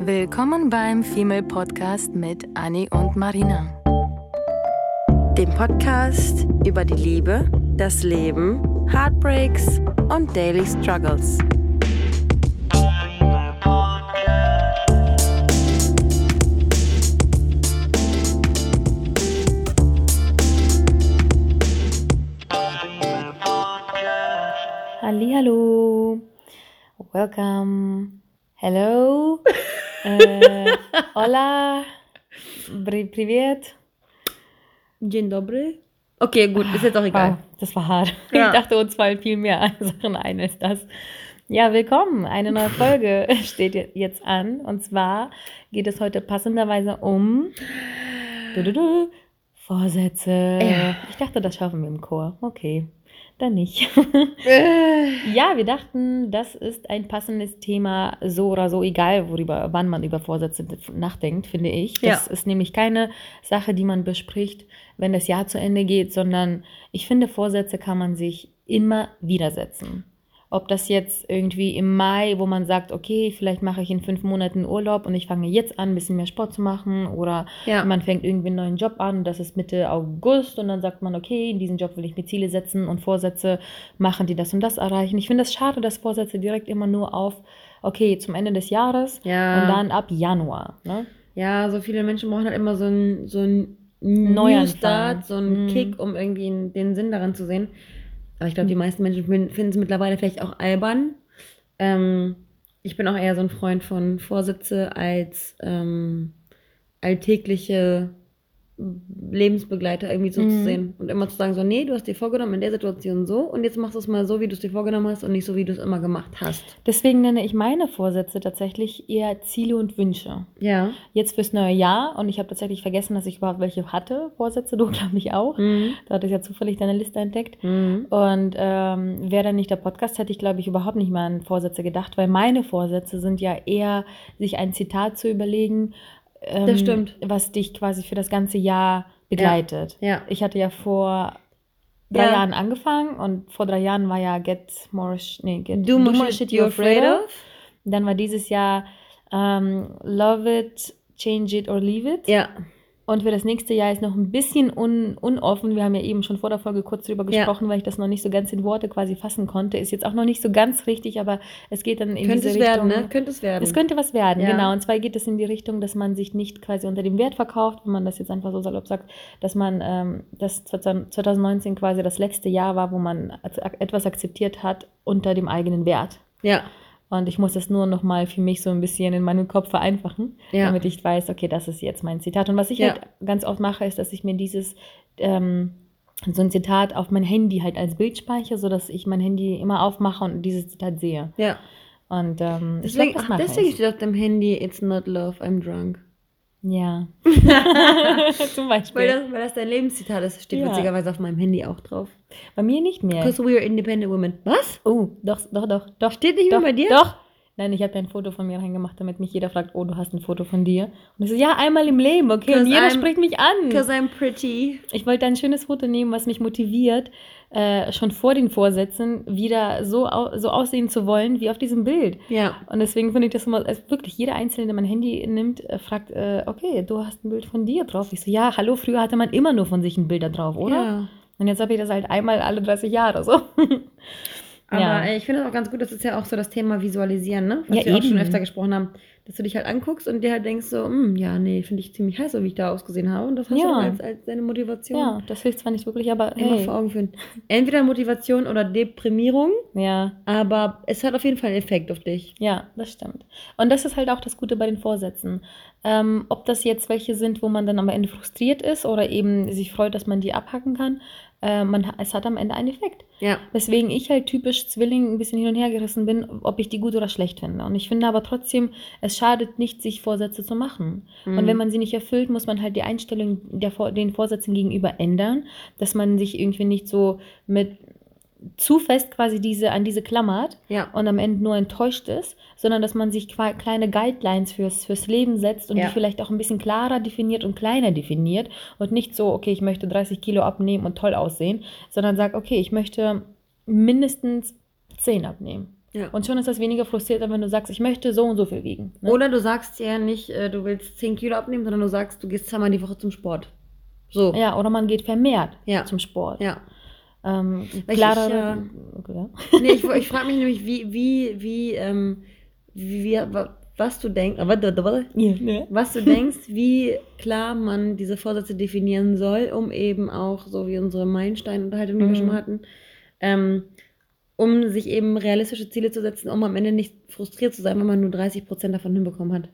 Willkommen beim Female Podcast mit Annie und Marina. Dem Podcast über die Liebe, das Leben, Heartbreaks und Daily Struggles. Hallo, welcome, hello, äh, hola, Pri privet. Dzień dobry. Okay, gut, ist jetzt auch egal. Wow, das war hart. Ja. Ich dachte, uns fallen viel mehr Sachen ein als das. Ja, willkommen. Eine neue Folge steht jetzt an. Und zwar geht es heute passenderweise um du, du, du, Vorsätze. Ja. Ich dachte, das schaffen wir im Chor. Okay, dann nicht. Äh, Ja, wir dachten, das ist ein passendes Thema, so oder so, egal worüber, wann man über Vorsätze nachdenkt, finde ich. Das Ja. ist nämlich keine Sache, die man bespricht, wenn das Jahr zu Ende geht, sondern ich finde, Vorsätze kann man sich immer wieder setzen. Ob das jetzt irgendwie im Mai, wo man sagt, okay, vielleicht mache ich in fünf Monaten Urlaub und ich fange jetzt an, ein bisschen mehr Sport zu machen oder Ja. man fängt irgendwie einen neuen Job an, das ist Mitte August und dann sagt man, okay, in diesen Job will ich mir Ziele setzen und Vorsätze machen, die das und das erreichen. Ich finde es schade, dass Vorsätze direkt immer nur auf, okay, zum Ende des Jahres Ja. und dann ab Januar. Ne? Ja, so viele Menschen brauchen halt immer so einen so Neuanfang. Neustart, so einen Mhm. Kick, um irgendwie den Sinn daran zu sehen. Aber ich glaube, die meisten Menschen fin- finden es mittlerweile vielleicht auch albern. Ähm, ich bin auch eher so ein Freund von Vorsätze als ähm, alltägliche Lebensbegleiter irgendwie so zu Mhm. sehen. Und immer zu sagen, so, nee, du hast dir vorgenommen in der Situation so und jetzt machst du es mal so, wie du es dir vorgenommen hast und nicht so, wie du es immer gemacht hast. Deswegen nenne ich meine Vorsätze tatsächlich eher Ziele und Wünsche. Ja. Jetzt fürs neue Jahr und ich habe tatsächlich vergessen, dass ich überhaupt welche hatte, Vorsätze, du glaube ich auch. Mhm. Da hatte ich ja zufällig deine Liste entdeckt. Mhm. Und ähm, wäre dann nicht der Podcast, hätte ich, glaube ich, überhaupt nicht mal an Vorsätze gedacht, weil meine Vorsätze sind ja eher, sich ein Zitat zu überlegen, ähm, Das stimmt. was dich quasi für das ganze Jahr begleitet. Ja. Ich hatte ja vor drei Ja. Jahren angefangen und vor drei Jahren war ja Get More, nee, get, Do more shit you're afraid of. Dann war dieses Jahr ähm, Love It, Change It or Leave It. Ja. Und für das nächste Jahr ist noch ein bisschen un, unoffen. Wir haben ja eben schon vor der Folge kurz drüber Ja. gesprochen, weil ich das noch nicht so ganz in Worte quasi fassen konnte. Ist jetzt auch noch nicht so ganz richtig, aber es geht dann in Könnte diese es Richtung. werden, ne? Könnte es werden. Es könnte was werden, Ja. genau. Und zwar geht es in die Richtung, dass man sich nicht quasi unter dem Wert verkauft, wenn man das jetzt einfach so salopp sagt, dass man ähm, das 2019 quasi das letzte Jahr war, wo man etwas akzeptiert hat unter dem eigenen Wert. ja. Und ich muss das nur noch mal für mich so ein bisschen in meinem Kopf vereinfachen, Ja. damit ich weiß, okay, das ist jetzt mein Zitat. Und was ich Ja. halt ganz oft mache, ist, dass ich mir dieses ähm, so ein Zitat auf mein Handy halt als Bild speichere, sodass ich mein Handy immer aufmache und dieses Zitat sehe. Ja. Und ähm, ich Deswegen, glaub, das ach, deswegen ich. steht auf dem Handy, it's not love, I'm drunk. Ja. Zum Weil Beispiel. das, weil das dein Lebenszitat ist, steht Ja. witzigerweise auf meinem Handy auch drauf. Bei mir nicht mehr. Because we are independent women. Was? Oh, doch, doch, doch, doch. Steht nicht mehr doch, bei dir? Doch. Nein, ich habe ein Foto von mir reingemacht, damit mich jeder fragt, oh, du hast ein Foto von dir. Und ich so, ja, einmal im Leben, okay. Und jeder I'm- spricht mich an. Because I'm pretty. Ich wollte ein schönes Foto nehmen, was mich motiviert, äh, schon vor den Vorsätzen wieder so, au so aussehen zu wollen wie auf diesem Bild. Ja. Und deswegen finde ich das immer, also wirklich jeder Einzelne, der mein Handy nimmt, äh, fragt, äh, okay, du hast ein Bild von dir drauf. Ich so, ja, hallo, früher hatte man immer nur von sich ein Bild da drauf, oder? Ja. Und jetzt habe ich das halt einmal alle 30 Jahre so. Aber Ja. äh, ich finde es auch ganz gut, das ist ja auch so das Thema Visualisieren, ne? Was Ja, wir auch schon eben. öfter gesprochen haben. Dass du dich halt anguckst und dir halt denkst so, hm, ja, nee, finde ich ziemlich heiß, so wie ich da ausgesehen habe. Und das hast Ja. du dann als, als deine Motivation. ja, das hilft zwar nicht wirklich, aber Immer hey, vor Augen führen. Entweder Motivation oder Deprimierung, ja, aber es hat auf jeden Fall einen Effekt auf dich. Ja, das stimmt. Und das ist halt auch das Gute bei den Vorsätzen. Ähm, ob das jetzt welche sind, wo man dann am Ende frustriert ist oder eben sich freut, dass man die abhacken kann, äh, man, es hat am Ende einen Effekt. Ja. Weswegen ich halt typisch Zwilling ein bisschen hin und her gerissen bin, ob ich die gut oder schlecht finde. Und ich finde aber trotzdem, es schadet nicht, sich Vorsätze zu machen. Und wenn man sie nicht erfüllt, muss man halt die Einstellung der, den Vorsätzen gegenüber ändern, dass man sich irgendwie nicht so mit zu fest quasi diese, an diese klammert Ja. und am Ende nur enttäuscht ist, sondern dass man sich kleine Guidelines fürs, fürs Leben setzt und Ja. die vielleicht auch ein bisschen klarer definiert und kleiner definiert und nicht so, okay, ich möchte 30 Kilo abnehmen und toll aussehen, sondern sagt, okay, ich möchte mindestens 10 abnehmen. Ja. Und schon ist das weniger frustrierend, wenn du sagst, ich möchte so und so viel wiegen. Ne? Oder du sagst ja nicht, äh, du willst 10 Kilo abnehmen, sondern du sagst, du gehst zweimal die Woche zum Sport. So. Ja, oder man geht vermehrt Ja. zum Sport. Ja. Ähm, Weil ich, klarere, äh, ja. Nee, ich, ich frage mich nämlich, wie, wie, wie, ähm, wie, wie, wa- was du denkst, warte, Ja. was du denkst, wie klar man diese Vorsätze definieren soll, um eben auch, so wie unsere Meilenstein-Unterhaltung, die wir Mhm. schon mal hatten, ähm, um sich eben realistische Ziele zu setzen, um am Ende nicht frustriert zu sein, wenn man nur 30% davon hinbekommen hat.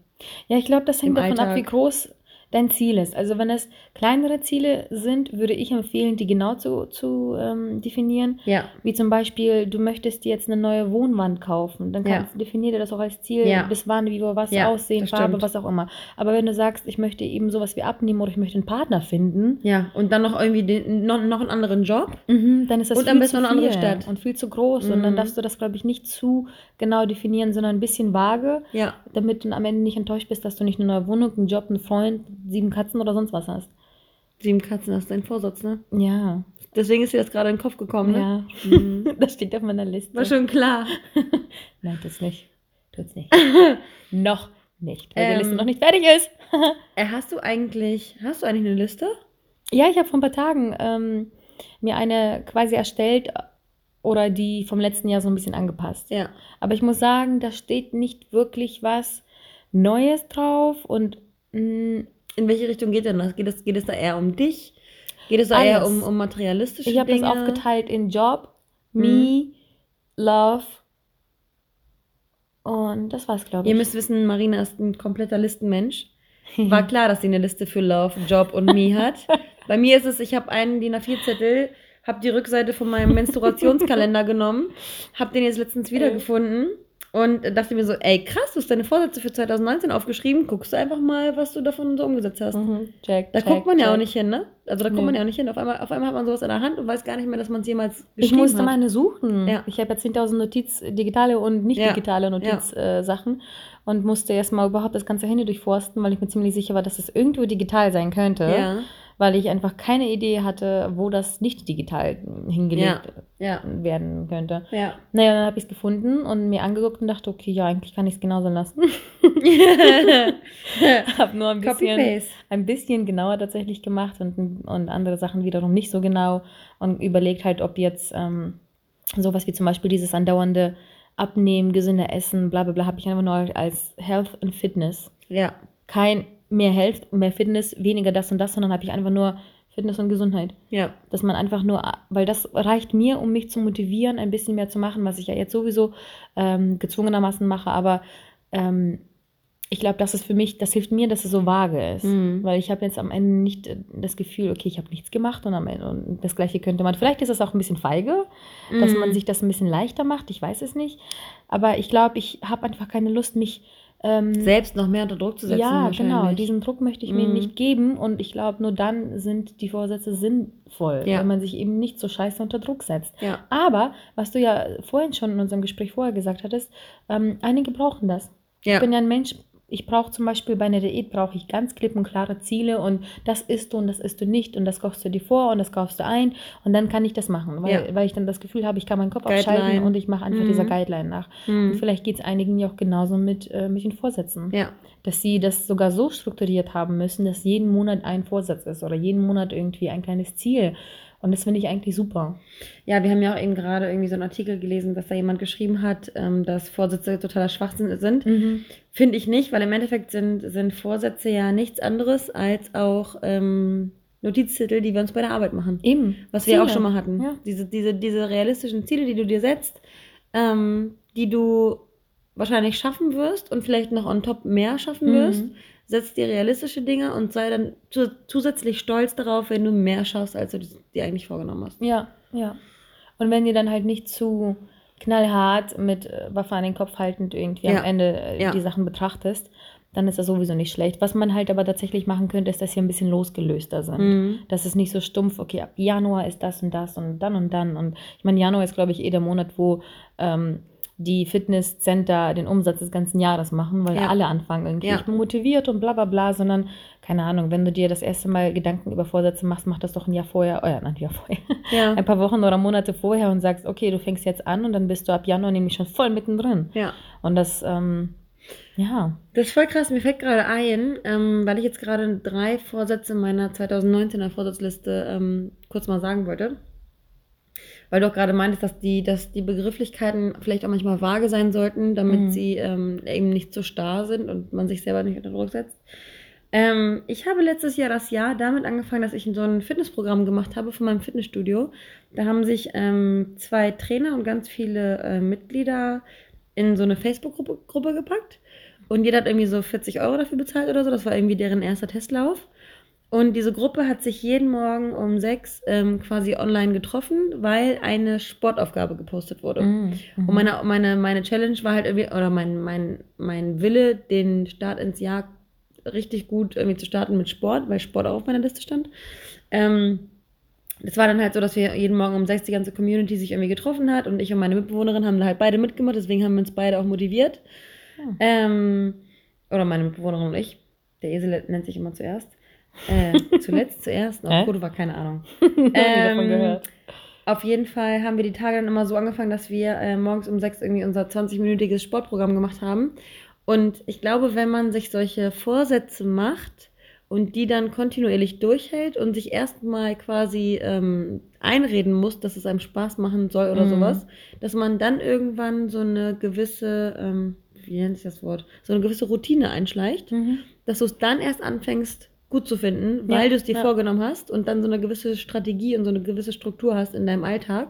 Ja, ich glaube, das hängt davon ab, Alltag. wie groß dein Ziel ist. Also wenn es kleinere Ziele sind, würde ich empfehlen, die genau zu, zu ähm, definieren. Ja. Wie zum Beispiel, du möchtest dir jetzt eine neue Wohnwand kaufen. Dann Ja. kannst, definiere das auch als Ziel, Ja. bis wann, wie, was Ja, aussehen, Farbe, was auch immer. Aber wenn du sagst, ich möchte eben sowas wie abnehmen oder ich möchte einen Partner finden, Ja, und dann noch irgendwie den, noch, noch einen anderen Job. Mhm, dann ist das Und viel am besten zu noch eine andere viel Stadt. und viel zu groß. Und dann Mhm. darfst du das, glaube ich, nicht zu genau definieren, sondern ein bisschen vage, Ja. damit du am Ende nicht enttäuscht bist, dass du nicht eine neue Wohnung, einen Job, einen Freund, sieben Katzen oder sonst was hast. Sieben Katzen, das ist dein Vorsatz, ne? Ja, Deswegen ist dir das gerade in den Kopf gekommen, ne? ja. Mhm. Das steht auf meiner Liste. War schon klar. Nein, tut's nicht. Tut's nicht. noch nicht, weil die Ähm. Liste noch nicht fertig ist. Äh, hast du eigentlich, hast du eigentlich eine Liste? Ja, ich habe vor ein paar Tagen ähm, mir eine quasi erstellt oder die vom letzten Jahr so ein bisschen angepasst. Ja. Aber ich muss sagen, da steht nicht wirklich was Neues drauf und mm, mh, In welche Richtung geht denn das? Geht es, geht es da eher um dich? Geht es da eher Alles. um, um materialistische ich habe das Dinge? aufgeteilt in Job, Mhm. Me, Love und das war's, glaube ich. Ihr müsst wissen, Marina ist ein kompletter Listenmensch. War klar, dass sie eine Liste für Love, Job und Me hat. Bei mir ist es, ich habe einen DIN A4-Zettel, habe die Rückseite von meinem Menstruationskalender genommen, habe den jetzt letztens wiedergefunden und dachte mir so, ey krass, du hast deine Vorsätze für 2019 aufgeschrieben, guckst du einfach mal, was du davon so umgesetzt hast. Mhm, check, Da check, guckt man ja auch nicht hin, ne? Also da guckt Nö. man ja auch nicht hin. Auf einmal, auf einmal hat man sowas in der Hand und weiß gar nicht mehr, dass man es jemals Ich geschrieben musste hat. meine suchen. Ja. Ich habe ja 10.000 Notiz, digitale und nicht Ja. digitale Notizsachen äh, Sachen und musste erstmal überhaupt das ganze Handy durchforsten, weil ich mir ziemlich sicher war, dass es irgendwo digital sein könnte, Ja, weil ich einfach keine Idee hatte, wo das nicht digital hingelegt ja, werden könnte. ja. Naja, dann habe ich es gefunden und mir angeguckt und dachte, okay, ja, eigentlich kann ich es genauso lassen. habe nur ein bisschen, ein bisschen genauer tatsächlich gemacht und, und andere Sachen wiederum nicht so genau und überlegt halt, ob jetzt ähm, sowas wie zum Beispiel dieses andauernde Abnehmen, gesünder Essen, bla bla bla, habe ich einfach nur als Health and Fitness. Ja, Kein mehr Health, mehr Fitness, weniger das und das, sondern habe ich einfach nur Fitness und Gesundheit. ja. Dass man einfach nur, weil das reicht mir, um mich zu motivieren, ein bisschen mehr zu machen, was ich ja jetzt sowieso ähm, gezwungenermaßen mache, aber ähm, ich glaube, das ist für mich, das hilft mir, dass es so vage ist. Mhm. Weil ich habe jetzt am Ende nicht äh, das Gefühl, okay, ich habe nichts gemacht und am Ende und das gleiche könnte man. Vielleicht ist es auch ein bisschen feige, dass Mhm. man sich das ein bisschen leichter macht, ich weiß es nicht. Aber ich glaube, ich habe einfach keine Lust, mich ähm, Selbst noch mehr unter Druck zu setzen. ja, genau. Diesen Druck möchte ich mir Mhm. nicht geben und ich glaube, nur dann sind die Vorsätze sinnvoll, Ja. wenn man sich eben nicht so scheiße unter Druck setzt. Ja, Aber, was du ja vorhin schon in unserem Gespräch vorher gesagt hattest, ähm, einige brauchen das. ja. Ich bin ja ein Mensch, ich brauche zum Beispiel bei einer Diät brauche ich ganz klipp und klare Ziele und das isst du und das isst du nicht und das kochst du dir vor und das kaufst du ein und dann kann ich das machen, weil, Ja. weil ich dann das Gefühl habe, ich kann meinen Kopf Guideline. abschalten und ich mache einfach Mhm. dieser Guideline nach. Und Mhm. vielleicht geht es einigen ja auch genauso mit, äh, mit den Vorsätzen ja. dass sie das sogar so strukturiert haben müssen, dass jeden Monat ein Vorsatz ist oder jeden Monat irgendwie ein kleines Ziel. Und das finde ich eigentlich super. Ja, wir haben ja auch eben gerade irgendwie so einen Artikel gelesen, dass da jemand geschrieben hat, ähm, dass Vorsätze totaler Schwachsinn sind. Finde ich nicht, weil im Endeffekt sind, sind Vorsätze ja nichts anderes als auch ähm, Notizzettel, die wir uns bei der Arbeit machen. Eben. Was wir auch Ziele. schon mal hatten. Ja. Diese, diese, diese realistischen Ziele, die du dir setzt, ähm, die du wahrscheinlich schaffen wirst und vielleicht noch on top mehr schaffen Mhm. Setz dir realistische Dinge und sei dann zu, zusätzlich stolz darauf, wenn du mehr schaffst, als du dir eigentlich vorgenommen hast. Ja, ja. Und wenn ihr dann halt nicht zu knallhart mit äh, Waffe an den Kopf haltend irgendwie Ja. am Ende äh, Ja. die Sachen betrachtest, dann ist das sowieso nicht schlecht. Was man halt aber tatsächlich machen könnte, ist, dass ihr ein bisschen losgelöster sind. Mhm. Das ist nicht so stumpf, okay, ab Januar ist das und das und dann und dann. Und ich meine, Januar ist, glaube ich, eh der Monat, wo ähm, die Fitnesscenter den Umsatz des ganzen Jahres machen, weil Ja. alle anfangen irgendwie. Ja. Ich bin motiviert und bla bla bla, sondern, keine Ahnung, wenn du dir das erste Mal Gedanken über Vorsätze machst, mach das doch ein Jahr vorher, oh ja, nein, ein Jahr vorher, Ja. ein paar Wochen oder Monate vorher und sagst, okay, du fängst jetzt an und dann bist du ab Januar nämlich schon voll mittendrin. ja. Und das, ähm, ja. Das ist voll krass. Mir fällt gerade ein, ähm, weil ich jetzt gerade drei Vorsätze meiner 2019er Vorsatzliste ähm, kurz mal sagen wollte. Weil du auch gerade meintest, dass die, dass die Begrifflichkeiten vielleicht auch manchmal vage sein sollten, damit Mhm. sie ähm, eben nicht so starr sind und man sich selber nicht unter Druck setzt. Ähm, ich habe letztes Jahr das Jahr damit angefangen, dass ich so ein Fitnessprogramm gemacht habe von meinem Fitnessstudio. Da haben sich ähm, zwei Trainer und ganz viele äh, Mitglieder in so eine Facebook-Gruppe Gruppe gepackt. Und jeder hat irgendwie so 40 Euro dafür bezahlt oder so. Das war irgendwie deren erster Testlauf. Und diese Gruppe hat sich jeden Morgen um sechs ähm, quasi online getroffen, weil eine Sportaufgabe gepostet wurde. Mhm. Und meine, meine, meine Challenge war halt irgendwie, oder mein, mein, mein Wille, den Start ins Jahr richtig gut irgendwie zu starten mit Sport, weil Sport auch auf meiner Liste stand. Ähm, das war dann halt so, dass wir jeden Morgen um sechs die ganze Community sich irgendwie getroffen hat und ich und meine Mitbewohnerin haben da halt beide mitgemacht, deswegen haben wir uns beide auch motiviert. Hm. Ähm, oder meine Mitbewohnerin und ich. Der Esel nennt sich immer zuerst. Äh, zuletzt, zuerst. Oh, Hä? gut, war keine Ahnung. Ähm. Auf jeden Fall haben wir die Tage dann immer so angefangen, dass wir äh, morgens um sechs irgendwie unser 20-minütiges Sportprogramm gemacht haben. Und ich glaube, wenn man sich solche Vorsätze macht und die dann kontinuierlich durchhält und sich erstmal quasi ähm, einreden muss, dass es einem Spaß machen soll oder Mhm. sowas, dass man dann irgendwann so eine gewisse, ähm, wie nennt sich das Wort, so eine gewisse Routine einschleicht Mhm. dass du es dann erst anfängst, gut zu finden, Ja, weil du es dir ja. vorgenommen hast und dann so eine gewisse Strategie und so eine gewisse Struktur hast in deinem Alltag.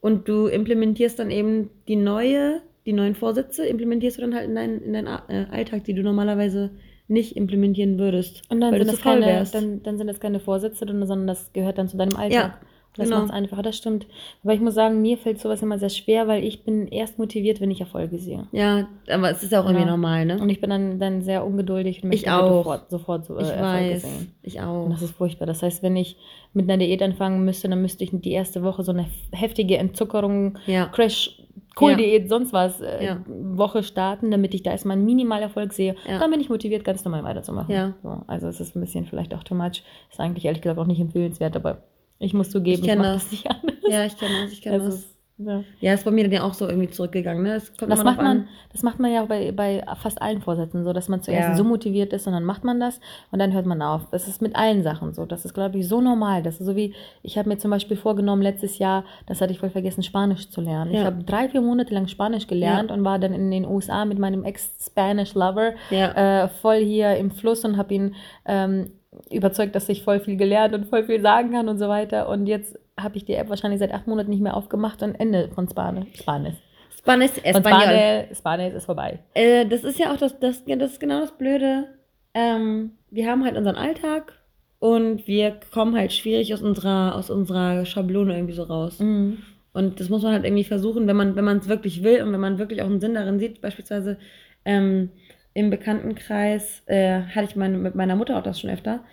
Und du implementierst dann eben die neue, die neuen Vorsätze, implementierst du dann halt in deinen, in deinen äh, Alltag, die du normalerweise nicht implementieren würdest. Und dann weil sind, du das keine, wärst. dann, dann sind das keine Vorsätze, sondern das gehört dann zu deinem Alltag. Ja, das genau. macht es einfacher, das stimmt. Aber ich muss sagen, mir fällt sowas immer sehr schwer, weil ich bin erst motiviert, wenn ich Erfolge sehe. Ja, aber es ist ja auch irgendwie Ja. normal, ne? Und ich bin dann, dann sehr ungeduldig und Ich möchte halt auch. sofort, sofort so, äh, ich Erfolge weiß, sehen. ich Und auch. das ist furchtbar. Das heißt, wenn ich mit einer Diät anfangen müsste, dann müsste ich die erste Woche so eine heftige Entzuckerung, Ja, Crash, Kohldiät, sonst was, äh, Ja. Woche starten, damit ich da erstmal einen Minimalerfolg sehe. Ja. Dann bin ich motiviert, ganz normal weiterzumachen. Ja. So, also es ist ein bisschen vielleicht auch too much. Ist eigentlich ehrlich gesagt auch nicht empfehlenswert, aber ich muss zugeben, Ich kenn mach das. nicht anders. ja, ich kenne das, ich kenne Also das. es- ja. Ja, ist bei mir dann ja auch so irgendwie zurückgegangen, ne? Es kommt Das macht, an. man, das macht man ja auch bei, bei fast allen Vorsätzen so, dass man zuerst Ja. so motiviert ist und dann macht man das und dann hört man auf. Das ist mit allen Sachen so. Das ist, glaube ich, so normal. Das ist so wie, ich habe mir zum Beispiel vorgenommen, letztes Jahr, das hatte ich voll vergessen, Spanisch zu lernen. Ich Ja. habe drei, vier Monate lang Spanisch gelernt und war dann in den USA mit meinem Ex-Spanish-Lover Ja. äh, voll hier im Fluss und habe ihn ähm, überzeugt, dass ich voll viel gelernt und voll viel sagen kann und so weiter. Und jetzt habe ich die App wahrscheinlich seit acht Monaten nicht mehr aufgemacht und Ende von Spanisch. Spanisch. Spanisch. Spanisch, Spanisch ist vorbei. Äh, das ist ja auch das, das, das ist genau das Blöde. Ähm, wir haben halt unseren Alltag und wir kommen halt schwierig aus unserer, aus unserer Schablone irgendwie so raus. Mhm. Und das muss man halt irgendwie versuchen, wenn man, wenn man es wirklich will und wenn man wirklich auch einen Sinn darin sieht. Beispielsweise ähm, im Bekanntenkreis äh, hatte ich meine, mit meiner Mutter auch das schon öfter.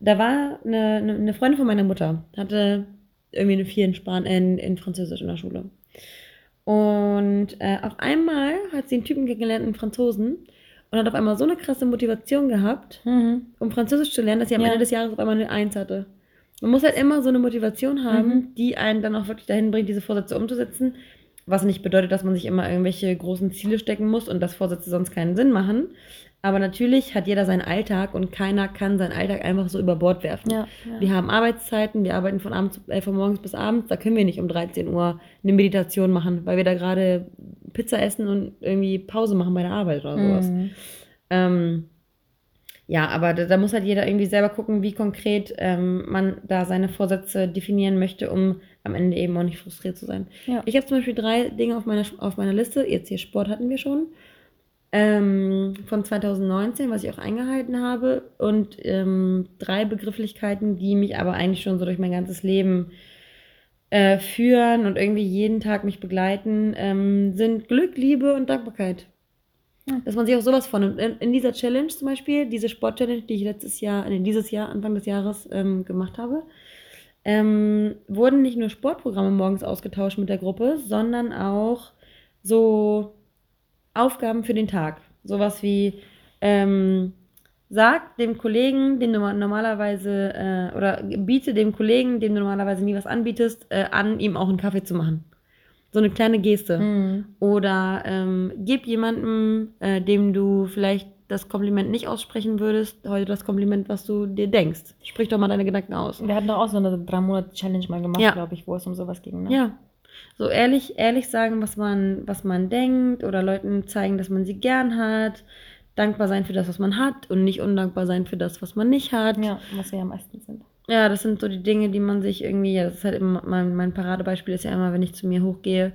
Da war eine, eine, eine Freundin von meiner Mutter, hatte irgendwie eine 4 in, Span in, in Französisch in der Schule. Und äh, auf einmal hat sie einen Typen kennengelernt, einen Franzosen, und hat auf einmal so eine krasse Motivation gehabt, Mhm. um Französisch zu lernen, dass sie am Ja. Ende des Jahres auf einmal eine Eins hatte. Man muss halt immer so eine Motivation haben, Mhm. die einen dann auch wirklich dahin bringt, diese Vorsätze umzusetzen. Was nicht bedeutet, dass man sich immer irgendwelche großen Ziele stecken muss und dass Vorsätze sonst keinen Sinn machen. Aber natürlich hat jeder seinen Alltag und keiner kann seinen Alltag einfach so über Bord werfen. Ja, ja. Wir haben Arbeitszeiten, wir arbeiten von, abends, äh, von morgens bis abends, da können wir nicht um 13 Uhr eine Meditation machen, weil wir da gerade Pizza essen und irgendwie Pause machen bei der Arbeit oder sowas. Mhm. Ähm, ja, aber da, da muss halt jeder irgendwie selber gucken, wie konkret ähm, man da seine Vorsätze definieren möchte, um am Ende eben auch nicht frustriert zu sein. Ja. Ich habe zum Beispiel drei Dinge auf meiner, auf meiner Liste. Jetzt hier Sport hatten wir schon. Ähm, von 2019, was ich auch eingehalten habe. Und ähm, drei Begrifflichkeiten, die mich aber eigentlich schon so durch mein ganzes Leben äh, führen und irgendwie jeden Tag mich begleiten, ähm, sind Glück, Liebe und Dankbarkeit. Ja. Dass man sich auch sowas vornimmt. In, in dieser Challenge zum Beispiel, diese Sport-Challenge, die ich letztes Jahr, nee, dieses Jahr, Anfang des Jahres ähm, gemacht habe, ähm, wurden nicht nur Sportprogramme morgens ausgetauscht mit der Gruppe, sondern auch so Aufgaben für den Tag. Sowas wie, ähm, sag dem Kollegen, den du normalerweise, äh, oder biete dem Kollegen, dem du normalerweise nie was anbietest, äh, an, ihm auch einen Kaffee zu machen. So eine kleine Geste. Mhm. Oder ähm, gib jemandem, äh, dem du vielleicht das Kompliment nicht aussprechen würdest, heute das Kompliment, was du dir denkst. Sprich doch mal deine Gedanken aus. Wir hatten doch auch so eine drei Monate Challenge mal gemacht, Ja. glaube ich, wo es um sowas ging. Ne? Ja. So ehrlich, ehrlich sagen, was man, was man denkt oder Leuten zeigen, dass man sie gern hat. Dankbar sein für das, was man hat und nicht undankbar sein für das, was man nicht hat. ja, was wir ja meistens sind. Ja, das sind so die Dinge, die man sich irgendwie, ja, das ist halt immer, mein, mein Paradebeispiel ist ja immer, wenn ich zu mir hochgehe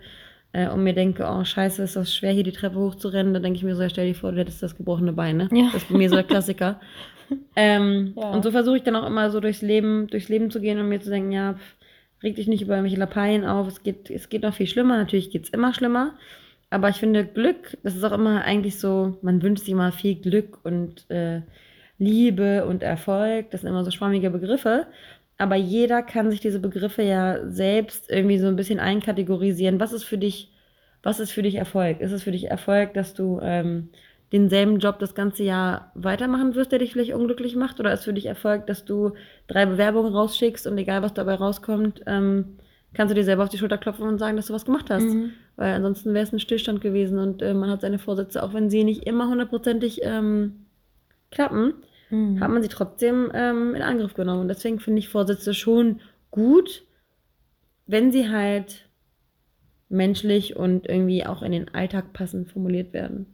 äh, und mir denke, oh scheiße, ist das schwer, hier die Treppe hochzurennen, dann denke ich mir so, ja, stell dir vor, du hättest das gebrochene Bein, ne? Ja. Das ist bei mir so der Klassiker. ähm, Ja. Und so versuche ich dann auch immer so durchs Leben, durchs Leben zu gehen und mir zu denken, ja, pff, reg dich nicht über irgendwelche Lappalien auf, es geht, es geht noch viel schlimmer, natürlich geht es immer schlimmer. Aber ich finde Glück, das ist auch immer eigentlich so, man wünscht sich immer viel Glück und äh, Liebe und Erfolg, das sind immer so schwammige Begriffe. Aber jeder kann sich diese Begriffe ja selbst irgendwie so ein bisschen einkategorisieren. Was ist für dich, was ist für dich Erfolg? Ist es für dich Erfolg, dass du ähm, denselben Job das ganze Jahr weitermachen wirst, der dich vielleicht unglücklich macht? Oder ist für dich Erfolg, dass du drei Bewerbungen rausschickst und egal was dabei rauskommt, ähm, kannst du dir selber auf die Schulter klopfen und sagen, dass du was gemacht hast? Mhm. Weil ansonsten wäre es ein Stillstand gewesen und äh, man hat seine Vorsätze, auch wenn sie nicht immer hundertprozentig ähm, klappen, Mhm. hat man sie trotzdem ähm, in Angriff genommen. Und deswegen finde ich Vorsätze schon gut, wenn sie halt menschlich und irgendwie auch in den Alltag passend formuliert werden.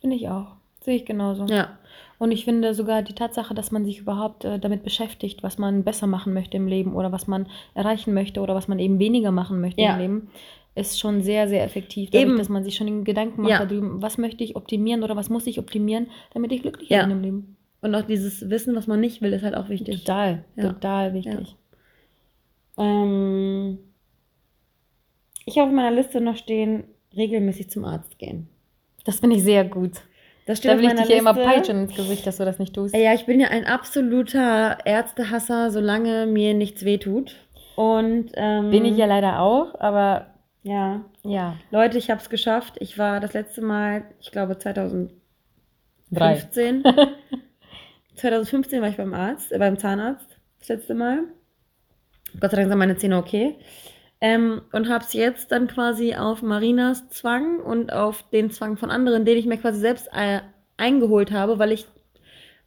Finde ich auch. Sehe ich genauso. Ja. Und ich finde sogar die Tatsache, dass man sich überhaupt äh, damit beschäftigt, was man besser machen möchte im Leben oder was man erreichen möchte oder was man eben weniger machen möchte Ja. im Leben, ist schon sehr, sehr effektiv. Dadurch, Eben. dass man sich schon den Gedanken macht Ja. darüber, was möchte ich optimieren oder was muss ich optimieren, damit ich glücklich Ja. bin im Leben. Und auch dieses Wissen, was man nicht will, ist halt auch wichtig. Total, Ja. total wichtig. Ähm, ich habe auf meiner Liste noch stehen, regelmäßig zum Arzt gehen. Das finde ich sehr gut. Das steht Da will ich dich ja immer peitschen ins Gesicht, dass du das nicht tust. Ja, ich bin ja ein absoluter Ärztehasser, solange mir nichts wehtut. Und ähm, Bin ich ja leider auch, aber Ja, ja. Leute, ich habe es geschafft. Ich war das letzte Mal, ich glaube 2015. Drei. 2015 war ich beim Arzt, äh, beim Zahnarzt das letzte Mal. Gott sei Dank sind meine Zähne okay. Ähm, und habe es jetzt dann quasi auf Marinas Zwang und auf den Zwang von anderen, den ich mir quasi selbst äh, eingeholt habe, weil ich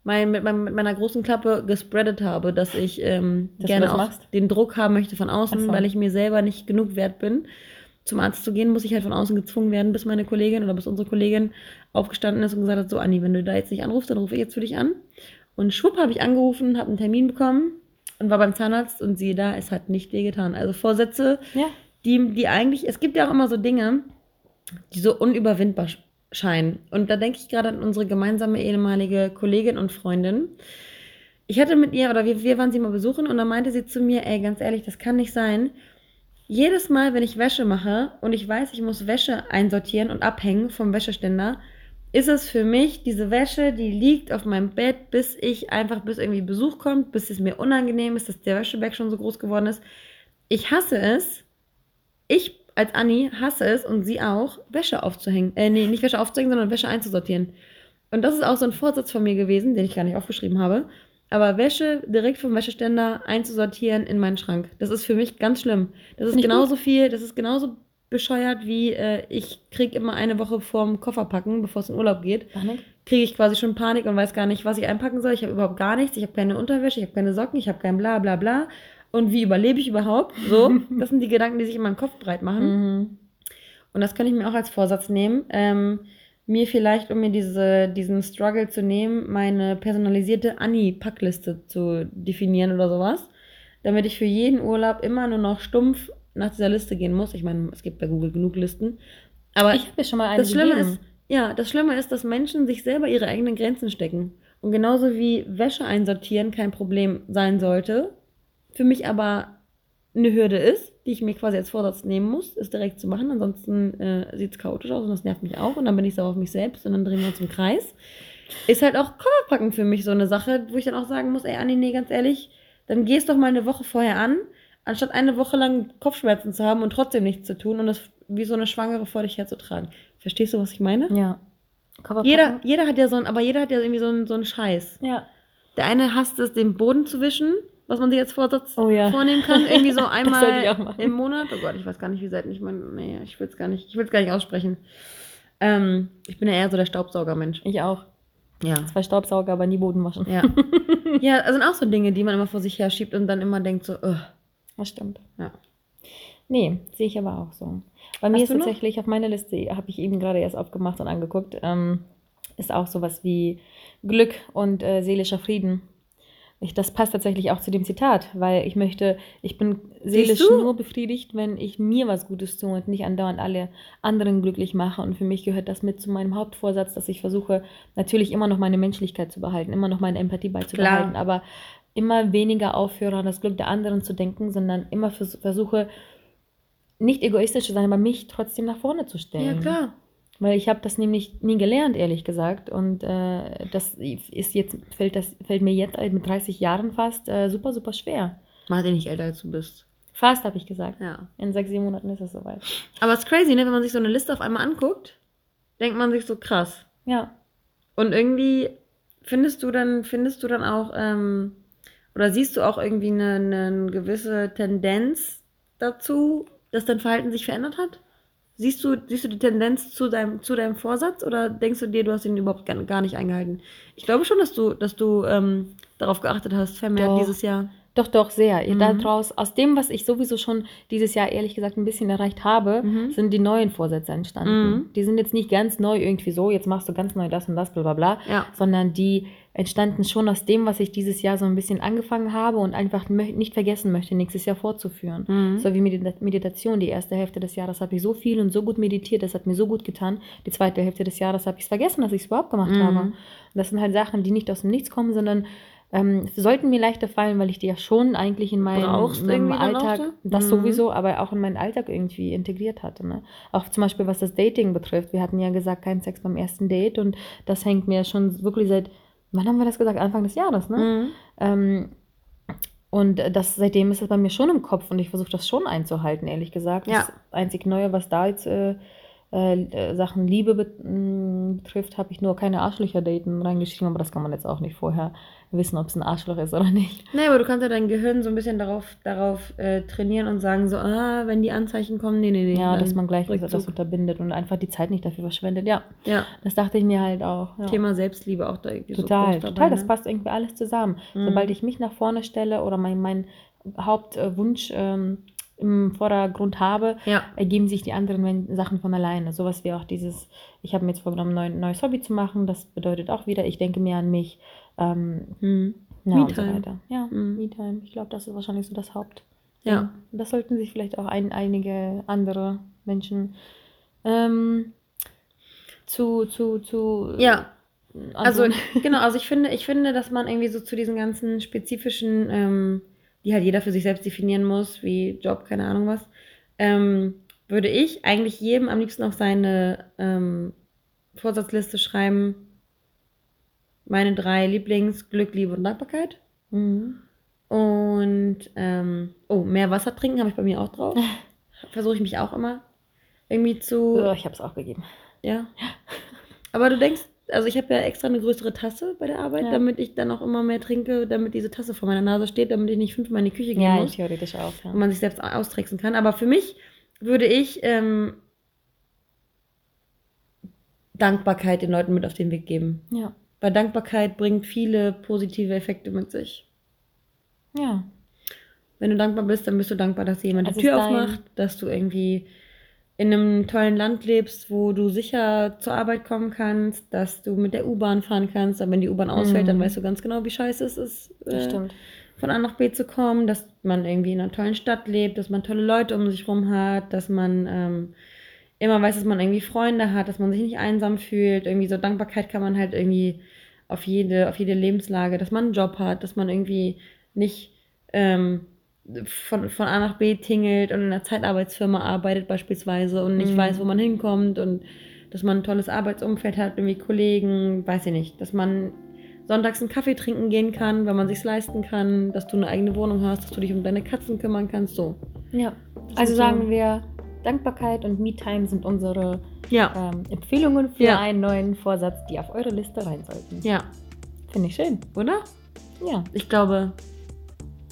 mein, mit, mein, mit meiner großen Klappe gespreadet habe, dass ich ähm, Dass gerne auch den Druck haben möchte von außen, so. weil ich mir selber nicht genug wert bin. Zum Arzt zu gehen, muss ich halt von außen gezwungen werden, bis meine Kollegin oder bis unsere Kollegin aufgestanden ist und gesagt hat, so Anni, wenn du da jetzt nicht anrufst, dann rufe ich jetzt für dich an. Und schwupp habe ich angerufen, habe einen Termin bekommen und war beim Zahnarzt und siehe da, es hat nicht wehgetan. Also Vorsätze, Ja. die, die eigentlich, es gibt ja auch immer so Dinge, die so unüberwindbar sch- scheinen. Und da denke ich gerade an unsere gemeinsame ehemalige Kollegin und Freundin. Ich hatte mit ihr, oder wir, wir waren sie mal besuchen und dann meinte sie zu mir, ey, ganz ehrlich, das kann nicht sein. Jedes Mal, wenn ich Wäsche mache und ich weiß, ich muss Wäsche einsortieren und abhängen vom Wäscheständer, ist es für mich diese Wäsche, die liegt auf meinem Bett, bis ich einfach, bis irgendwie Besuch kommt, bis es mir unangenehm ist, dass der Wäscheberg schon so groß geworden ist. Ich hasse es. Ich als Anni hasse es und sie auch, Wäsche aufzuhängen. Äh, nee, nicht Wäsche aufzuhängen, sondern Wäsche einzusortieren. Und das ist auch so ein Vorsatz von mir gewesen, den ich gar nicht aufgeschrieben habe. Aber Wäsche direkt vom Wäscheständer einzusortieren in meinen Schrank. Das ist für mich ganz schlimm. Das ist Nicht genauso viel, das ist genauso bescheuert wie äh, ich kriege immer eine Woche vorm Kofferpacken, bevor es in Urlaub geht, Panik? kriege ich quasi schon Panik und weiß gar nicht, was ich einpacken soll. Ich habe überhaupt gar nichts. Ich habe keine Unterwäsche, ich habe keine Socken, ich habe kein bla bla bla. Und wie überlebe ich überhaupt? So, das sind die Gedanken, die sich in meinem Kopf breit machen. Mhm. Und das kann ich mir auch als Vorsatz nehmen. Ähm, mir vielleicht, um mir diese, diesen Struggle zu nehmen, meine personalisierte Anni-Packliste zu definieren oder sowas. Damit ich für jeden Urlaub immer nur noch stumpf nach dieser Liste gehen muss. Ich meine, es gibt bei Google genug Listen. Aber Ich habe dir schon mal eine das Schlimme gegeben. ist, ja, das Schlimme ist, dass Menschen sich selber ihre eigenen Grenzen stecken. Und genauso wie Wäsche einsortieren kein Problem sein sollte, für mich aber eine Hürde ist, die ich mir quasi als Vorsatz nehmen muss, ist direkt zu machen. Ansonsten äh, sieht es chaotisch aus und das nervt mich auch. Und dann bin ich sauer auf mich selbst und dann drehen wir uns im Kreis. Ist halt auch Kofferpacken für mich so eine Sache, wo ich dann auch sagen muss, ey Anni, nee, ganz ehrlich, dann gehst doch mal eine Woche vorher an, anstatt eine Woche lang Kopfschmerzen zu haben und trotzdem nichts zu tun und das wie so eine Schwangere vor dich herzutragen. Verstehst du, was ich meine? Ja. Cover Jeder, jeder hat ja so ein, aber jeder hat ja irgendwie so einen, so einen Scheiß. Ja. Der eine hasst es, den Boden zu wischen, was man sich als Vorsatz Oh ja. vornehmen kann. Irgendwie so einmal im Monat. Oh Gott, ich weiß gar nicht, wie seid ich mein, nee, ich will es gar nicht, ich will es gar nicht aussprechen. Ähm, ich bin ja eher so der Staubsaugermensch. Ich auch. Ja. Zwei Staubsauger, aber nie Boden waschen. Ja. ja, also sind auch so Dinge, die man immer vor sich her schiebt und dann immer denkt so, ugh. Das stimmt. Ja. Nee, sehe ich aber auch so. Bei mir Hast ist du noch? tatsächlich auf meiner Liste, habe ich eben gerade erst aufgemacht und angeguckt, ähm, ist auch sowas wie Glück und äh, seelischer Frieden. Ich, das passt tatsächlich auch zu dem Zitat, weil ich möchte, ich bin seelisch nur befriedigt, wenn ich mir was Gutes tue und nicht andauernd alle anderen glücklich mache. Und für mich gehört das mit zu meinem Hauptvorsatz, dass ich versuche, natürlich immer noch meine Menschlichkeit zu behalten, immer noch meine Empathie beizubehalten, Klar. aber immer weniger aufhöre, an das Glück der anderen zu denken, sondern immer vers versuche, nicht egoistisch zu sein, aber mich trotzdem nach vorne zu stellen. Ja, klar. Weil ich habe das nämlich nie gelernt, ehrlich gesagt. Und äh, das ist jetzt, fällt, das, fällt mir jetzt mit 30 Jahren fast äh, super, super schwer. Mach dich nicht älter, als du bist. Fast, habe ich gesagt. Ja. In sechs, sieben Monaten ist es soweit. Aber es ist crazy, ne? Wenn man sich so eine Liste auf einmal anguckt, denkt man sich so krass. Ja. Und irgendwie findest du dann, findest du dann auch, ähm, oder siehst du auch irgendwie eine, eine gewisse Tendenz dazu, dass dein Verhalten sich verändert hat? Siehst du, siehst du die Tendenz zu deinem, zu deinem Vorsatz oder denkst du dir, du hast ihn überhaupt gar, nicht eingehalten? Ich glaube schon, dass du, dass du ähm, darauf geachtet hast, vermehrt Doch. dieses Jahr. Doch, doch, sehr. Mhm. Daraus, aus dem, was ich sowieso schon dieses Jahr ehrlich gesagt ein bisschen erreicht habe, Mhm. sind die neuen Vorsätze entstanden. Mhm. Die sind jetzt nicht ganz neu irgendwie so, jetzt machst du ganz neu das und das, bla bla bla, Ja. sondern die entstanden schon aus dem, was ich dieses Jahr so ein bisschen angefangen habe und einfach nicht vergessen möchte, nächstes Jahr fortzuführen. Mhm. So wie Medita Meditation, die erste Hälfte des Jahres habe ich so viel und so gut meditiert, das hat mir so gut getan. Die zweite Hälfte des Jahres habe ich es vergessen, dass ich es überhaupt gemacht Mhm. habe. Und das sind halt Sachen, die nicht aus dem Nichts kommen, sondern ähm, sollten mir leichter fallen, weil ich die ja schon eigentlich in meinem, Brauchst meinem Alltag, so? das Mhm. sowieso, aber auch in meinen Alltag irgendwie integriert hatte. Ne? Auch zum Beispiel, was das Dating betrifft. Wir hatten ja gesagt, kein Sex beim ersten Date und das hängt mir schon wirklich seit, wann haben wir das gesagt? Anfang des Jahres, ne? Mhm. Ähm, und das, seitdem ist es bei mir schon im Kopf und ich versuche das schon einzuhalten, ehrlich gesagt. Ja. Das einzig Neue, was da jetzt äh, äh, äh, Sachen Liebe bet mh, betrifft, habe ich nur keine Arschlöcher daten reingeschrieben, aber das kann man jetzt auch nicht vorher wissen, ob es ein Arschloch ist oder nicht. Nee, aber du kannst ja dein Gehirn so ein bisschen darauf, darauf äh, trainieren und sagen so, ah, wenn die Anzeichen kommen, nee, nee, nee. Ja, dass man gleich Rückzug. das unterbindet und einfach die Zeit nicht dafür verschwendet. Ja, Ja, das dachte ich mir halt auch. Ja. Thema Selbstliebe auch da irgendwie Total, so dabei, total, das ne? passt irgendwie alles zusammen. Mhm. Sobald ich mich nach vorne stelle oder mein, mein Hauptwunsch ähm, im Vordergrund habe, Ja, ergeben sich die anderen Sachen von alleine. Sowas wie auch dieses, ich habe mir jetzt vorgenommen, ein neues Hobby zu machen. Das bedeutet auch wieder, ich denke mehr an mich. Ähm, hm. ja, und so weiter. Ja, Mhm. Me-Time. Ich glaube, das ist wahrscheinlich so das Haupt. Ja. Das sollten sich vielleicht auch ein, einige andere Menschen ähm, zu, zu, zu. ja. Also ansehen. genau, also ich finde, ich finde, dass man irgendwie so zu diesen ganzen spezifischen, ähm, die halt jeder für sich selbst definieren muss, wie Job, keine Ahnung was, ähm, würde ich eigentlich jedem am liebsten auf seine ähm, Vorsatzliste schreiben, meine drei Lieblings, Glück, Liebe und Dankbarkeit. Mhm. Und ähm, oh, mehr Wasser trinken habe ich bei mir auch drauf. Versuche ich mich auch immer irgendwie zu. Oh, ich habe es auch gegeben. Ja. Aber du denkst, also ich habe ja extra eine größere Tasse bei der Arbeit, Ja. damit ich dann auch immer mehr trinke, damit diese Tasse vor meiner Nase steht, damit ich nicht fünfmal in die Küche gehen Ja, muss theoretisch auch. Ja. und man sich selbst austricksen kann. Aber für mich würde ich ähm, Dankbarkeit den Leuten mit auf den Weg geben. ja. Weil Dankbarkeit bringt viele positive Effekte mit sich. Ja. Wenn du dankbar bist, dann bist du dankbar, dass jemand Also die Tür aufmacht, dass du irgendwie in einem tollen Land lebst, wo du sicher zur Arbeit kommen kannst, dass du mit der U-Bahn fahren kannst. Aber wenn die U-Bahn ausfällt, dann Mhm. weißt du ganz genau, wie scheiße es ist, äh, von A nach B zu kommen, dass man irgendwie in einer tollen Stadt lebt, dass man tolle Leute um sich rum hat, dass man ähm, immer weiß, dass man irgendwie Freunde hat, dass man sich nicht einsam fühlt. Irgendwie so Dankbarkeit kann man halt irgendwie auf jede, auf jede Lebenslage, dass man einen Job hat, dass man irgendwie nicht ähm, von, von A nach B tingelt und in einer Zeitarbeitsfirma arbeitet beispielsweise und nicht Mhm. weiß, wo man hinkommt und dass man ein tolles Arbeitsumfeld hat, irgendwie Kollegen, weiß ich nicht, dass man sonntags einen Kaffee trinken gehen kann, wenn man sich's leisten kann, dass du eine eigene Wohnung hast, dass du dich um deine Katzen kümmern kannst, so. Ja. Das Also sind so- sagen wir Dankbarkeit und Me-Time sind unsere Ja, ähm, Empfehlungen für Ja. einen neuen Vorsatz, die auf eure Liste rein sollten. ja, Finde ich schön. oder? Ja, Ich glaube,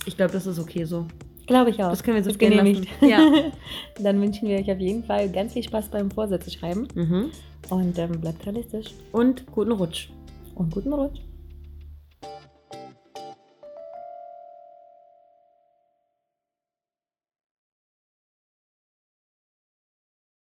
ich glaube, das ist okay so. glaube ich auch. Das können wir so genehmigt. lassen. Ja. Dann wünschen wir euch auf jeden Fall ganz viel Spaß beim Vorsätze schreiben Mhm. und ähm, bleibt realistisch Und guten Rutsch. und guten Rutsch.